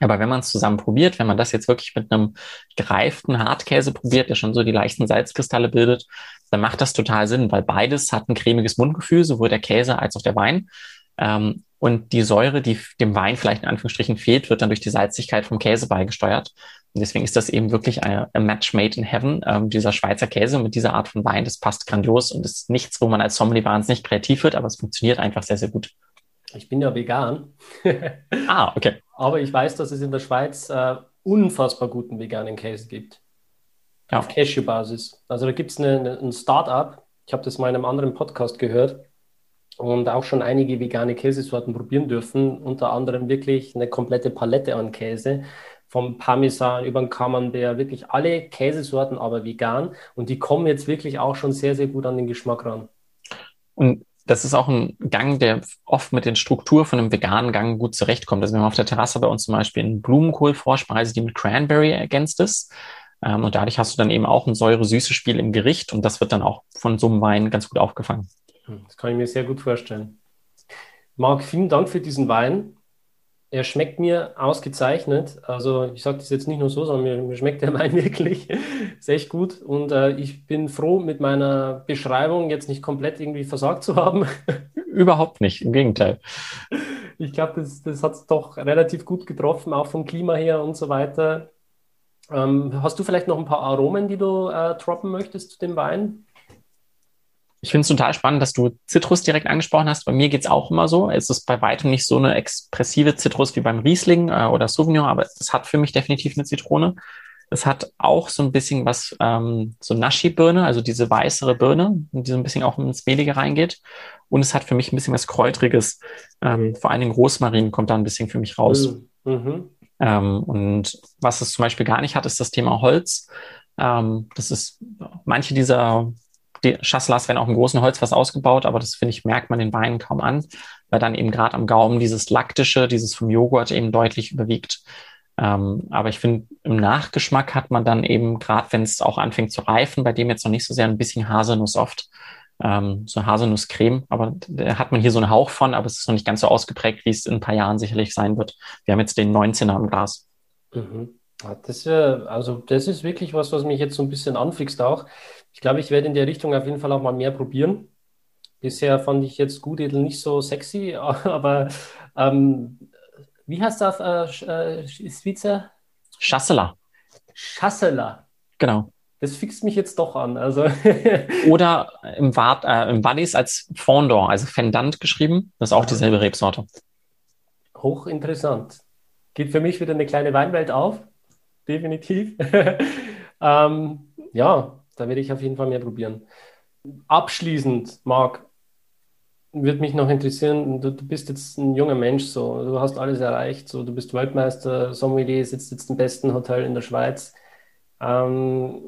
Aber wenn man es zusammen probiert, wenn man das jetzt wirklich mit einem gereiften Hartkäse probiert, der schon so die leichten Salzkristalle bildet, dann macht das total Sinn, weil beides hat ein cremiges Mundgefühl, sowohl der Käse als auch der Wein. Ähm, und die Säure, die dem Wein vielleicht in Anführungsstrichen fehlt, wird dann durch die Salzigkeit vom Käse beigesteuert. Und deswegen ist das eben wirklich ein Match made in heaven. Ähm, dieser Schweizer Käse mit dieser Art von Wein, das passt grandios und ist nichts, wo man als Sommelier wahnsinnig kreativ wird, aber es funktioniert einfach sehr, sehr gut. Ich bin ja vegan. ah, okay. Aber ich weiß, dass es in der Schweiz äh, unfassbar guten veganen Käse gibt. Ja. Auf Cashew-Basis. Also da gibt es ein Start-up. Ich habe das mal in einem anderen Podcast gehört und auch schon einige vegane Käsesorten probieren dürfen, unter anderem wirklich eine komplette Palette an Käse, vom Parmesan über den Camembert, wirklich alle Käsesorten, aber vegan. Und die kommen jetzt wirklich auch schon sehr, sehr gut an den Geschmack ran. Und das ist auch ein Gang, der oft mit den Struktur von einem veganen Gang gut zurechtkommt. Also wir haben auf der Terrasse bei uns zum Beispiel einen Blumenkohl-Vorspeise, die mit Cranberry ergänzt ist. Ähm, und dadurch hast du dann eben auch ein säure-süßes Spiel im Gericht und das wird dann auch von so einem Wein ganz gut aufgefangen. Hm, das kann ich mir sehr gut vorstellen. Marc, vielen Dank für diesen Wein. Er schmeckt mir ausgezeichnet. Also ich sage das jetzt nicht nur so, sondern mir, mir schmeckt der Wein wirklich. Ist echt gut. Und äh, ich bin froh, mit meiner Beschreibung jetzt nicht komplett irgendwie versagt zu haben. Überhaupt nicht, im Gegenteil. Ich glaube, das, das hat es doch relativ gut getroffen, auch vom Klima her und so weiter. Ähm, hast du vielleicht noch ein paar Aromen, die du äh, droppen möchtest zu dem Wein? Ich finde es total spannend, dass du Zitrus direkt angesprochen hast. Bei mir geht es auch immer so. Es ist bei weitem nicht so eine expressive Zitrus wie beim Riesling äh, oder Sauvignon, aber es hat für mich definitiv eine Zitrone. Es hat auch so ein bisschen was, ähm, so Nashi-Birne, also diese weißere Birne, die so ein bisschen auch ins Mehlige reingeht. Und es hat für mich ein bisschen was Kräutriges. Ähm, vor allen Dingen Rosmarin kommt da ein bisschen für mich raus. Mhm. mhm. Ähm, und was es zum Beispiel gar nicht hat, ist das Thema Holz. Ähm, das ist manche dieser die Chasselas werden auch im großen Holzfass ausgebaut, aber das finde ich, merkt man den Weinen kaum an. weil dann eben gerade am Gaumen dieses Laktische, dieses vom Joghurt eben deutlich überwiegt. Ähm, aber ich finde, im Nachgeschmack hat man dann eben, gerade wenn es auch anfängt zu reifen, bei dem jetzt noch nicht so sehr ein bisschen Haselnuss oft, ähm, so Haselnusscreme, aber da hat man hier so einen Hauch von, aber es ist noch nicht ganz so ausgeprägt, wie es in ein paar Jahren sicherlich sein wird. Wir haben jetzt den 19er im Glas. Mhm. Das ist also das ist wirklich was, was mich jetzt so ein bisschen anfixt auch. Ich glaube, ich werde in der Richtung auf jeden Fall auch mal mehr probieren. Bisher fand ich jetzt Gutedel nicht so sexy, aber ähm, wie heißt das auf äh, äh, Schweizer? Chasseler. Chasseler. Genau. Das fixt mich jetzt doch an. Also Oder im, Wart, äh, im Wallis als Fondor, also Fendant geschrieben. Das ist auch dieselbe Rebsorte. Hochinteressant. Geht für mich wieder eine kleine Weinwelt auf. Definitiv. ähm, ja, da werde ich auf jeden Fall mehr probieren. Abschließend, Marc, würde mich noch interessieren, du, du, bist jetzt ein junger Mensch, so, du hast alles erreicht, so, du bist Weltmeister, Sommelier, sitzt jetzt im besten Hotel in der Schweiz. Ähm,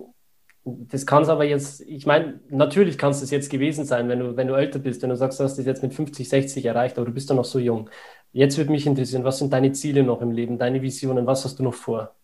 das kann es aber jetzt, ich meine, natürlich kann es das jetzt gewesen sein, wenn du, wenn du älter bist, wenn du sagst, du hast das jetzt mit 50, 60 erreicht, aber du bist doch noch so jung. Jetzt würde mich interessieren, was sind deine Ziele noch im Leben, deine Visionen, was hast du noch vor?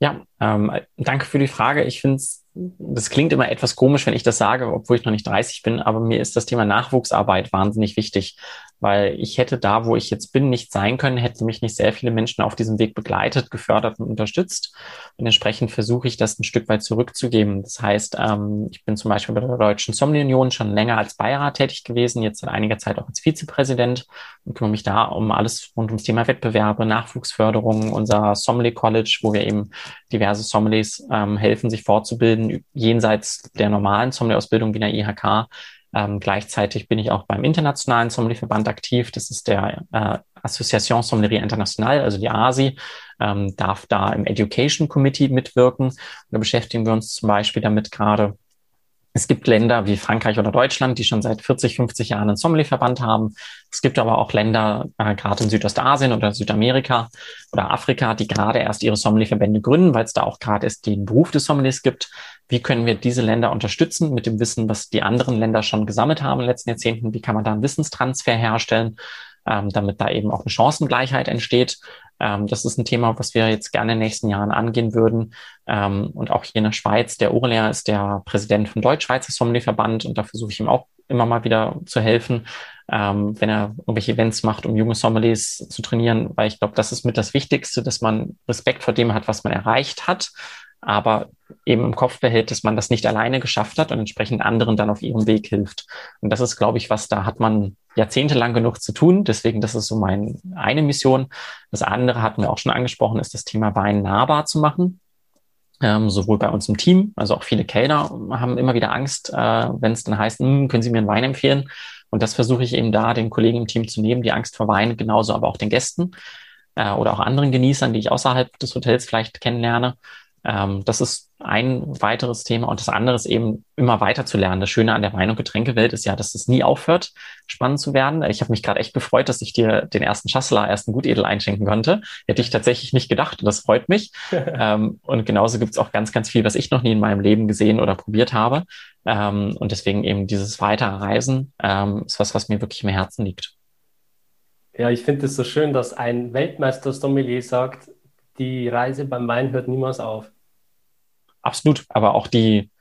Ja, ähm, danke für die Frage. Ich finde es, das klingt immer etwas komisch, wenn ich das sage, obwohl ich noch nicht 30 bin, aber mir ist das Thema Nachwuchsarbeit wahnsinnig wichtig weil ich hätte da, wo ich jetzt bin, nicht sein können, hätten mich nicht sehr viele Menschen auf diesem Weg begleitet, gefördert und unterstützt. Und entsprechend versuche ich das ein Stück weit zurückzugeben. Das heißt, ähm, ich bin zum Beispiel bei der Deutschen Sommelier Union schon länger als Beirat tätig gewesen, jetzt seit einiger Zeit auch als Vizepräsident und kümmere mich da um alles rund ums Thema Wettbewerbe, Nachwuchsförderung, unser Sommelier College, wo wir eben diverse Sommeliers ähm, helfen, sich fortzubilden, jenseits der normalen Sommelier-Ausbildung wie der IHK ähm, gleichzeitig bin ich auch beim Internationalen Sommelierverband aktiv. Das ist der äh, Association Sommelier International, also die ASI, ähm, darf da im Education Committee mitwirken. Und da beschäftigen wir uns zum Beispiel damit gerade, es gibt Länder wie Frankreich oder Deutschland, die schon seit 40, 50 Jahren einen Sommelierverband haben. Es gibt aber auch Länder, äh, gerade in Südostasien oder Südamerika oder Afrika, die gerade erst ihre Sommelierverbände gründen, weil es da auch gerade erst den Beruf des Sommeliers gibt. Wie können wir diese Länder unterstützen mit dem Wissen, was die anderen Länder schon gesammelt haben in den letzten Jahrzehnten? Wie kann man da einen Wissenstransfer herstellen, ähm, damit da eben auch eine Chancengleichheit entsteht? Ähm, das ist ein Thema, was wir jetzt gerne in den nächsten Jahren angehen würden. Ähm, und auch hier in der Schweiz, der Urler ist der Präsident vom Deutsch-Schweizer Sommelierverband und da versuche ich ihm auch immer mal wieder zu helfen, ähm, wenn er irgendwelche Events macht, um junge Sommeliers zu trainieren, weil ich glaube, das ist mit das Wichtigste, dass man Respekt vor dem hat, was man erreicht hat, aber eben im Kopf behält, dass man das nicht alleine geschafft hat und entsprechend anderen dann auf ihrem Weg hilft. Und das ist, glaube ich, was da hat man jahrzehntelang genug zu tun. Deswegen, das ist so meine eine Mission. Das andere hatten wir auch schon angesprochen, ist das Thema Wein nahbar zu machen. Ähm, sowohl bei uns im Team, also auch viele Kellner haben immer wieder Angst, äh, wenn es dann heißt, hm, können Sie mir einen Wein empfehlen? Und das versuche ich eben da den Kollegen im Team zu nehmen, die Angst vor Wein, genauso aber auch den Gästen äh, oder auch anderen Genießern, die ich außerhalb des Hotels vielleicht kennenlerne. Ähm, das ist ein weiteres Thema. Und das andere ist eben immer weiter zu lernen. Das Schöne an der Wein- und Getränkewelt ist ja, dass es nie aufhört, spannend zu werden. Ich habe mich gerade echt gefreut, dass ich dir den ersten Schassler, ersten Gutedel einschenken konnte. Hätte ich tatsächlich nicht gedacht. Und das freut mich. ähm, und genauso gibt es auch ganz, ganz viel, was ich noch nie in meinem Leben gesehen oder probiert habe. Ähm, und deswegen eben dieses weitere Reisen ähm, ist was, was mir wirklich im Herzen liegt. Ja, ich finde es so schön, dass ein Weltmeister-Sommelier sagt, die Reise beim Wein hört niemals auf. Absolut, aber auch die,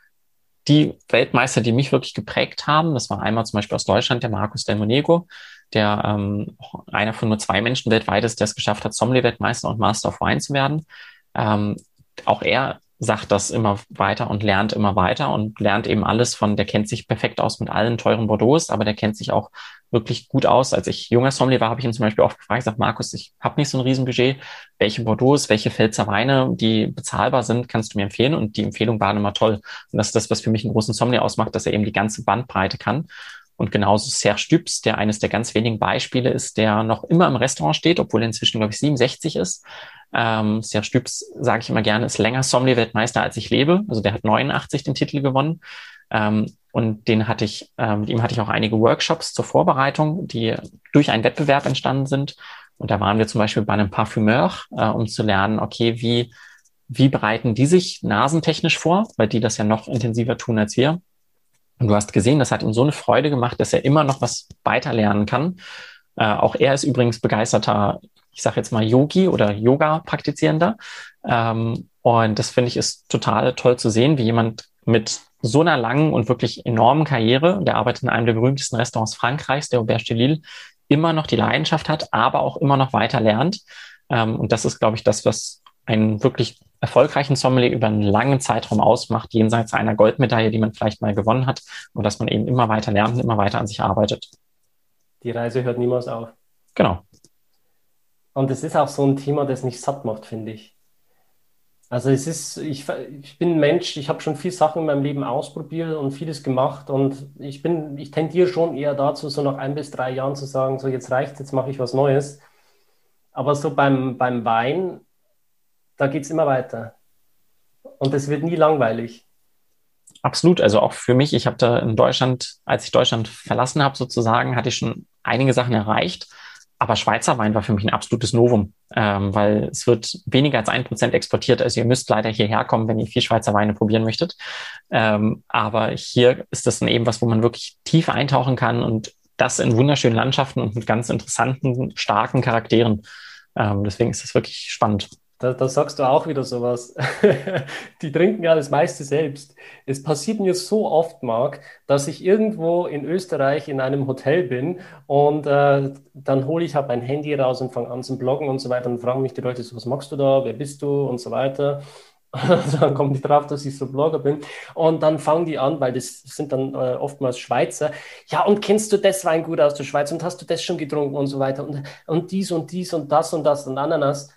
die Weltmeister, die mich wirklich geprägt haben, das war einmal zum Beispiel aus Deutschland der Markus Del Monego, der ähm, einer von nur zwei Menschen weltweit ist, der es geschafft hat, Sommelier-Weltmeister und Master of Wine zu werden. Ähm, auch er sagt das immer weiter und lernt immer weiter und lernt eben alles von, der kennt sich perfekt aus mit allen teuren Bordeaux, aber der kennt sich auch wirklich gut aus. Als ich junger Sommelier war, habe ich ihn zum Beispiel oft gefragt, ich sage, Markus, ich habe nicht so ein Riesenbudget. Welche Bordeaux, welche Pfälzer Weine, die bezahlbar sind, kannst du mir empfehlen? Und die Empfehlungen waren immer toll. Und das ist das, was für mich einen großen Sommelier ausmacht, dass er eben die ganze Bandbreite kann. Und genauso Serge Stübs, der eines der ganz wenigen Beispiele ist, der noch immer im Restaurant steht, obwohl er inzwischen, glaube ich, 67 ist. Ähm, Serge Stübs, sage ich immer gerne, ist länger Sommelier-Weltmeister, als ich lebe. Also der hat 89 den Titel gewonnen. Ähm, und den hatte ich, ähm, mit ihm hatte ich auch einige Workshops zur Vorbereitung, die durch einen Wettbewerb entstanden sind. Und da waren wir zum Beispiel bei einem Parfümeur, äh, um zu lernen, okay, wie, wie bereiten die sich nasentechnisch vor, weil die das ja noch intensiver tun als wir. Und du hast gesehen, das hat ihm so eine Freude gemacht, dass er immer noch was weiter lernen kann. Äh, auch er ist übrigens begeisterter, ich sage jetzt mal Yogi oder Yoga-Praktizierender. Ähm, und das finde ich ist total toll zu sehen, wie jemand mit so einer langen und wirklich enormen Karriere, der arbeitet in einem der berühmtesten Restaurants Frankreichs, der Auberge de Lille, immer noch die Leidenschaft hat, aber auch immer noch weiter lernt. Ähm, und das ist, glaube ich, das, was einen wirklich erfolgreichen Sommelier über einen langen Zeitraum ausmacht, jenseits einer Goldmedaille, die man vielleicht mal gewonnen hat, und dass man eben immer weiter lernt und immer weiter an sich arbeitet. Die Reise hört niemals auf. Genau. Und es ist auch so ein Thema, das nicht satt macht, finde ich. Also es ist, ich, ich bin ein Mensch, ich habe schon viele Sachen in meinem Leben ausprobiert und vieles gemacht und ich bin, ich tendiere schon eher dazu, so nach ein bis drei Jahren zu sagen, so jetzt reicht, jetzt mache ich was Neues. Aber so beim, beim Wein, da geht es immer weiter. Und es wird nie langweilig. Absolut. Also auch für mich, ich habe da in Deutschland, als ich Deutschland verlassen habe, sozusagen, hatte ich schon einige Sachen erreicht. Aber Schweizer Wein war für mich ein absolutes Novum, ähm, weil es wird weniger als ein Prozent exportiert. Also ihr müsst leider hierher kommen, wenn ihr viel Schweizer Weine probieren möchtet. Ähm, aber hier ist das dann eben was, wo man wirklich tief eintauchen kann und das in wunderschönen Landschaften und mit ganz interessanten, starken Charakteren. Ähm, deswegen ist das wirklich spannend. Da, da, sagst du auch wieder sowas. Die trinken ja das meiste selbst. Es passiert mir so oft, Marc, dass ich irgendwo in Österreich in einem Hotel bin und äh, dann hole ich halt mein Handy raus und fange an zu bloggen und so weiter und fragen mich die Leute so, was machst du da, wer bist du und so weiter. dann kommen die drauf, dass ich so Blogger bin. Und dann fangen die an, weil das sind dann äh, oftmals Schweizer. Ja, und kennst du das Weingut aus der Schweiz und hast du das schon getrunken und so weiter und, und dies und dies und das und das und Ananas.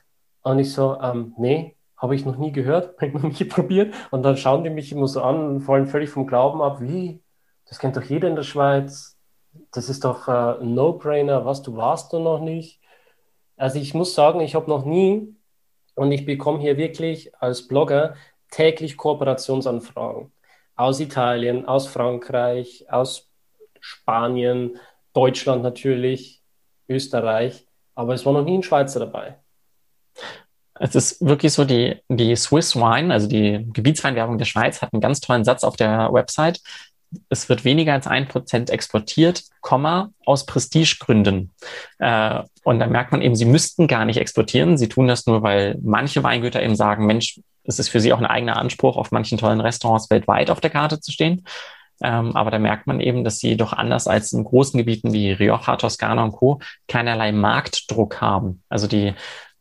Und ich so, ähm, nee, habe ich noch nie gehört, habe ich noch nie probiert. Und dann schauen die mich immer so an und fallen völlig vom Glauben ab. Wie? Das kennt doch jeder in der Schweiz. Das ist doch äh, ein No-Brainer. Was, du warst du noch nicht? Also ich muss sagen, ich habe noch nie und ich bekomme hier wirklich als Blogger täglich Kooperationsanfragen aus Italien, aus Frankreich, aus Spanien, Deutschland natürlich, Österreich, aber es war noch nie ein Schweizer dabei. Es ist wirklich so, die, die Swiss Wine, also die Gebietsweinwerbung der Schweiz, hat einen ganz tollen Satz auf der Website. Es wird weniger als ein Prozent exportiert, Komma, aus Prestigegründen. Äh, und da merkt man eben, sie müssten gar nicht exportieren. Sie tun das nur, weil manche Weingüter eben sagen, Mensch, es ist für sie auch ein eigener Anspruch, auf manchen tollen Restaurants weltweit auf der Karte zu stehen. Ähm, aber da merkt man eben, dass sie doch anders als in großen Gebieten wie Rioja, Toskana und Co. keinerlei Marktdruck haben. Also die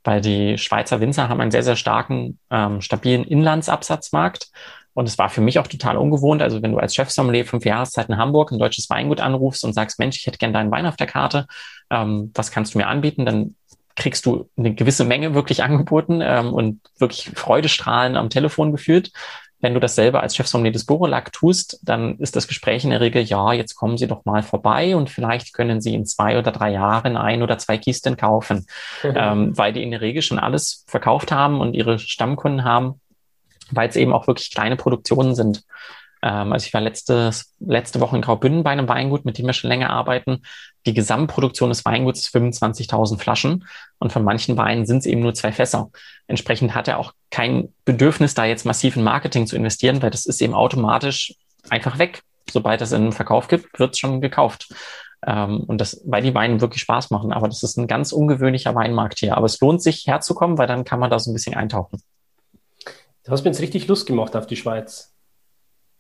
weil die Schweizer Winzer haben einen sehr, sehr starken, ähm, stabilen Inlandsabsatzmarkt. Und es war für mich auch total ungewohnt. Also wenn du als Chefsommelier fünf Jahreszeiten in Hamburg ein deutsches Weingut anrufst und sagst, Mensch, ich hätte gern deinen Wein auf der Karte, ähm, was kannst du mir anbieten? Dann kriegst du eine gewisse Menge wirklich angeboten ähm, und wirklich Freudestrahlen am Telefon geführt. Wenn du das selber als Chefsommelier des Borolac tust, dann ist das Gespräch in der Regel, ja, jetzt kommen Sie doch mal vorbei und vielleicht können Sie in zwei oder drei Jahren ein oder zwei Kisten kaufen, ähm, weil die in der Regel schon alles verkauft haben und ihre Stammkunden haben, weil es eben auch wirklich kleine Produktionen sind. Ähm, also ich war letztes, letzte Woche in Graubünden bei einem Weingut, mit dem wir schon länger arbeiten. Die Gesamtproduktion des Weinguts ist 25.000 Flaschen und von manchen Weinen sind es eben nur zwei Fässer. Entsprechend hat er auch kein Bedürfnis, da jetzt massiv in Marketing zu investieren, weil das ist eben automatisch einfach weg. Sobald es einen Verkauf gibt, wird es schon gekauft. Ähm, und das, weil die Weine wirklich Spaß machen. Aber das ist ein ganz ungewöhnlicher Weinmarkt hier. Aber es lohnt sich herzukommen, weil dann kann man da so ein bisschen eintauchen. Du hast mir jetzt richtig Lust gemacht auf die Schweiz.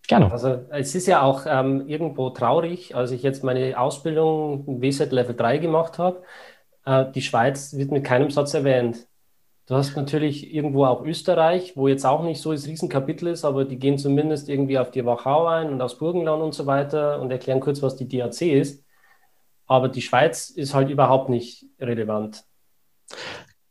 Gerne. Also es ist ja auch ähm, irgendwo traurig, als ich jetzt meine Ausbildung WSET Level 3 gemacht habe. Äh, die Schweiz wird mit keinem Satz erwähnt. Du hast natürlich irgendwo auch Österreich, wo jetzt auch nicht so das Riesenkapitel ist, aber die gehen zumindest irgendwie auf die Wachau ein und aufs Burgenland und so weiter und erklären kurz, was die DAC ist. Aber die Schweiz ist halt überhaupt nicht relevant.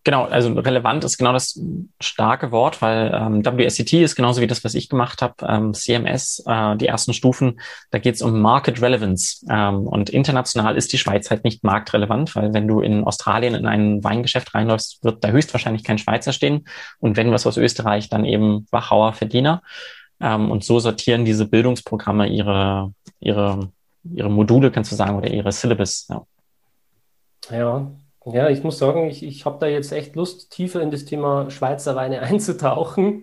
Genau, also relevant ist genau das starke Wort, weil ähm, WSCT ist genauso wie das, was ich gemacht habe, ähm, CMS, äh, die ersten Stufen, da geht es um Market Relevance. Ähm, und international ist die Schweiz halt nicht marktrelevant, weil wenn du in Australien in ein Weingeschäft reinläufst, wird da höchstwahrscheinlich kein Schweizer stehen. Und wenn was aus Österreich, dann eben Wachauer Verdiener. Ähm, und so sortieren diese Bildungsprogramme ihre, ihre, ihre Module, kannst du sagen, oder ihre Syllabus. Ja. Ja, ja, ich muss sagen, ich, ich habe da jetzt echt Lust, tiefer in das Thema Schweizer Weine einzutauchen.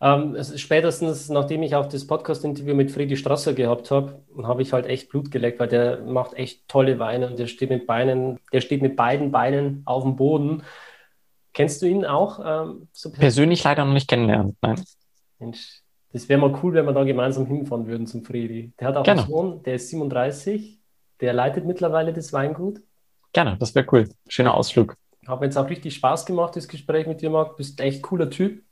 Ähm, spätestens nachdem ich auch das Podcast-Interview mit Friedi Strasser gehabt habe, habe ich halt echt Blut geleckt, weil der macht echt tolle Weine und der steht mit Beinen, der steht mit beiden Beinen auf dem Boden. Kennst du ihn auch? Ähm, so persönlich leider noch nicht kennenlernen, nein. Mensch, das wäre mal cool, wenn wir da gemeinsam hinfahren würden zum Friedi. Der hat auch Gerne. einen Sohn, der ist 37, der leitet mittlerweile das Weingut. Gerne, das wäre cool. Schöner Ausflug. Hat mir jetzt auch richtig Spaß gemacht, das Gespräch mit dir, Marc. Bist echt cooler Typ.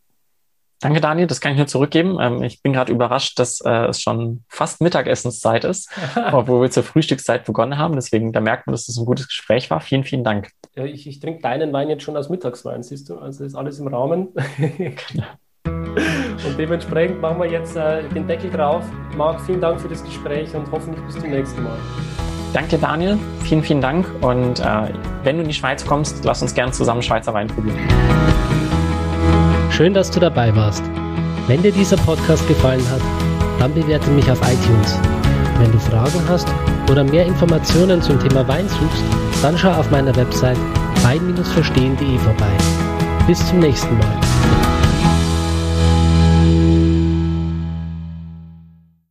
Danke, Daniel. Das kann ich nur zurückgeben. Ähm, ich bin gerade überrascht, dass äh, es schon fast Mittagessenszeit ist, obwohl wir zur Frühstückszeit begonnen haben. Deswegen, da merkt man, dass es ein gutes Gespräch war. Vielen, vielen Dank. Ja, ich, ich trinke deinen Wein jetzt schon als Mittagswein, siehst du? Also ist alles im Rahmen. und dementsprechend machen wir jetzt äh, den Deckel drauf. Marc, vielen Dank für das Gespräch und hoffentlich bis zum nächsten Mal. Danke, Daniel. Vielen, vielen Dank. Und äh, wenn du in die Schweiz kommst, lass uns gerne zusammen Schweizer Wein probieren. Schön, dass du dabei warst. Wenn dir dieser Podcast gefallen hat, dann bewerte mich auf iTunes. Wenn du Fragen hast oder mehr Informationen zum Thema Wein suchst, dann schau auf meiner Website wein-verstehen.de vorbei. Bis zum nächsten Mal.